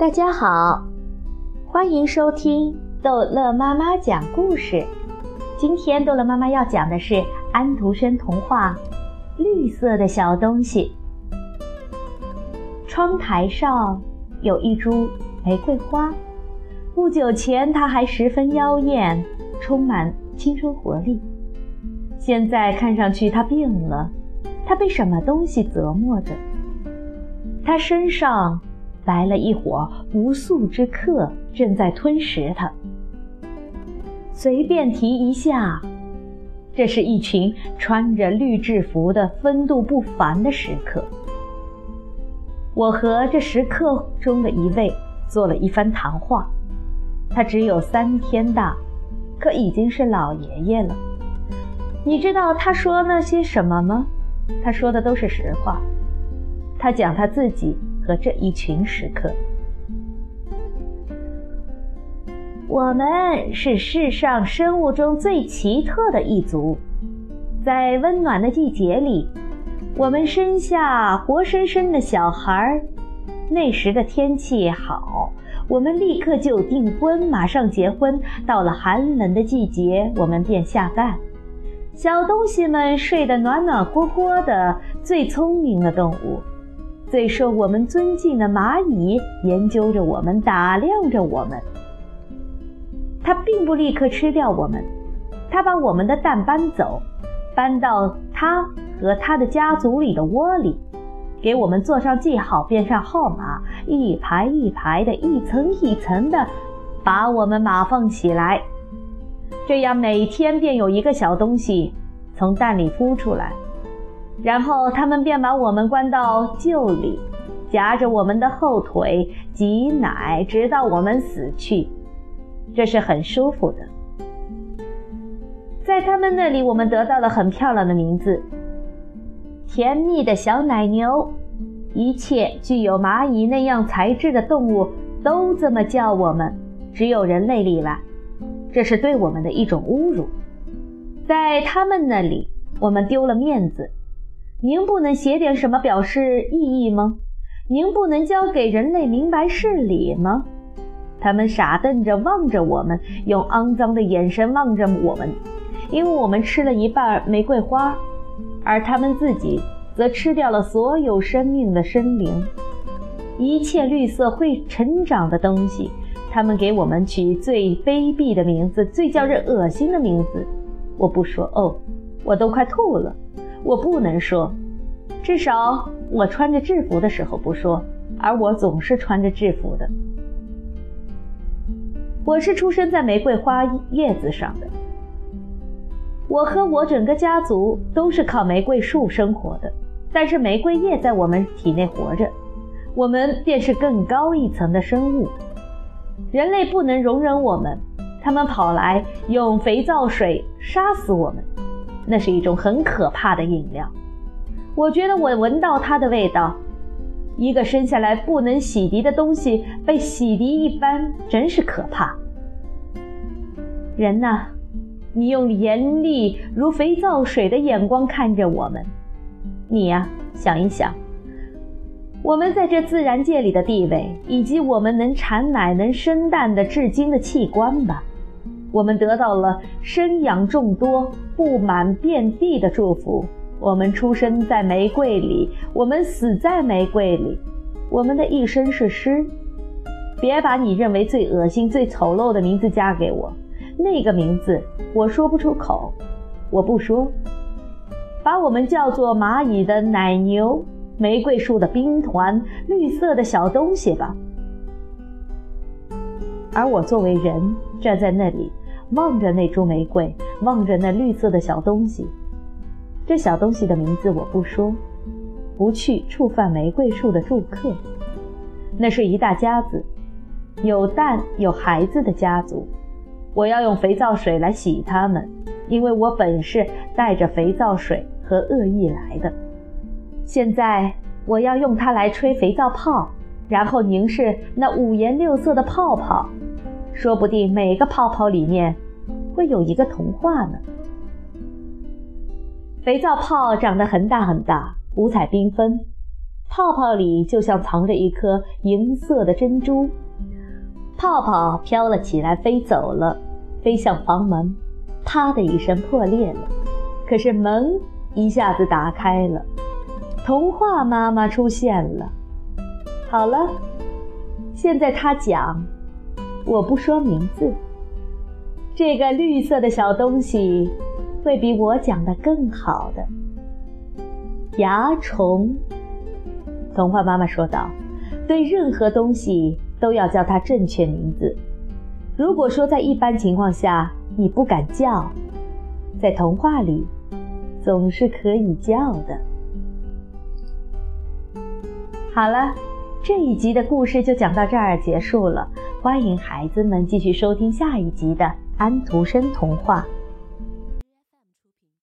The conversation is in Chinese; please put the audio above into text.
大家好，欢迎收听逗乐妈妈讲故事。今天逗乐妈妈要讲的是安徒生童话《绿色的小东西》。窗台上有一株玫瑰花，不久前它还十分妖艳，充满青春活力。现在看上去它病了，它被什么东西折磨着？它身上……来了一伙不速之客，正在吞食它。随便提一下，这是一群穿着绿制服的风度不凡的食客。我和这食客中的一位做了一番谈话。他只有三天大，可已经是老爷爷了。你知道他说那些什么吗？他说的都是实话。他讲他自己。和这一群食客，我们是世上生物中最奇特的一族。在温暖的季节里，我们生下活生生的小孩。那时的天气好，我们立刻就订婚，马上结婚。到了寒冷的季节，我们便下蛋。小东西们睡得暖暖和和的，最聪明的动物。最受我们尊敬的蚂蚁研究着我们，打量着我们。它并不立刻吃掉我们，它把我们的蛋搬走，搬到它和它的家族里的窝里，给我们做上记号，编上号码，一排一排的，一层一层的，把我们码放起来。这样每天便有一个小东西从蛋里孵出来。然后他们便把我们关到臼里，夹着我们的后腿挤奶，直到我们死去。这是很舒服的。在他们那里，我们得到了很漂亮的名字：甜蜜的小奶牛。一切具有蚂蚁那样材质的动物都这么叫我们，只有人类例外。这是对我们的一种侮辱。在他们那里，我们丢了面子。您不能写点什么表示意义吗？您不能教给人类明白事理吗？他们傻瞪着望着我们，用肮脏的眼神望着我们，因为我们吃了一半玫瑰花，而他们自己则吃掉了所有生命的生灵，一切绿色会成长的东西。他们给我们取最卑鄙的名字，最叫人恶心的名字。我不说哦，我都快吐了。我不能说，至少我穿着制服的时候不说，而我总是穿着制服的。我是出生在玫瑰花叶子上的，我和我整个家族都是靠玫瑰树生活的，但是玫瑰叶在我们体内活着，我们便是更高一层的生物。人类不能容忍我们，他们跑来用肥皂水杀死我们。那是一种很可怕的饮料，我觉得我闻到它的味道。一个生下来不能洗涤的东西被洗涤一般，真是可怕。人呐，你用严厉如肥皂水的眼光看着我们。你呀，想一想，我们在这自然界里的地位，以及我们能产奶、能生蛋的至今的器官吧。我们得到了生养众多、布满遍地的祝福。我们出生在玫瑰里，我们死在玫瑰里。我们的一生是诗。别把你认为最恶心、最丑陋的名字加给我，那个名字我说不出口，我不说。把我们叫做蚂蚁的奶牛、玫瑰树的兵团、绿色的小东西吧。而我作为人站在那里。望着那株玫瑰，望着那绿色的小东西。这小东西的名字我不说，不去触犯玫瑰树的住客。那是一大家子，有蛋有孩子的家族。我要用肥皂水来洗它们，因为我本是带着肥皂水和恶意来的。现在我要用它来吹肥皂泡，然后凝视那五颜六色的泡泡。说不定每个泡泡里面会有一个童话呢。肥皂泡长得很大很大，五彩缤纷，泡泡里就像藏着一颗银色的珍珠。泡泡飘了起来，飞走了，飞向房门，啪的一声破裂了。可是门一下子打开了，童话妈妈出现了。好了，现在他讲，我不说名字。这个绿色的小东西会比我讲的更好的。蚜虫，童话妈妈说道：“对任何东西都要叫它正确名字。如果说在一般情况下你不敢叫，在童话里总是可以叫的。”好了，这一集的故事就讲到这儿结束了。欢迎孩子们继续收听下一集的安徒生童话。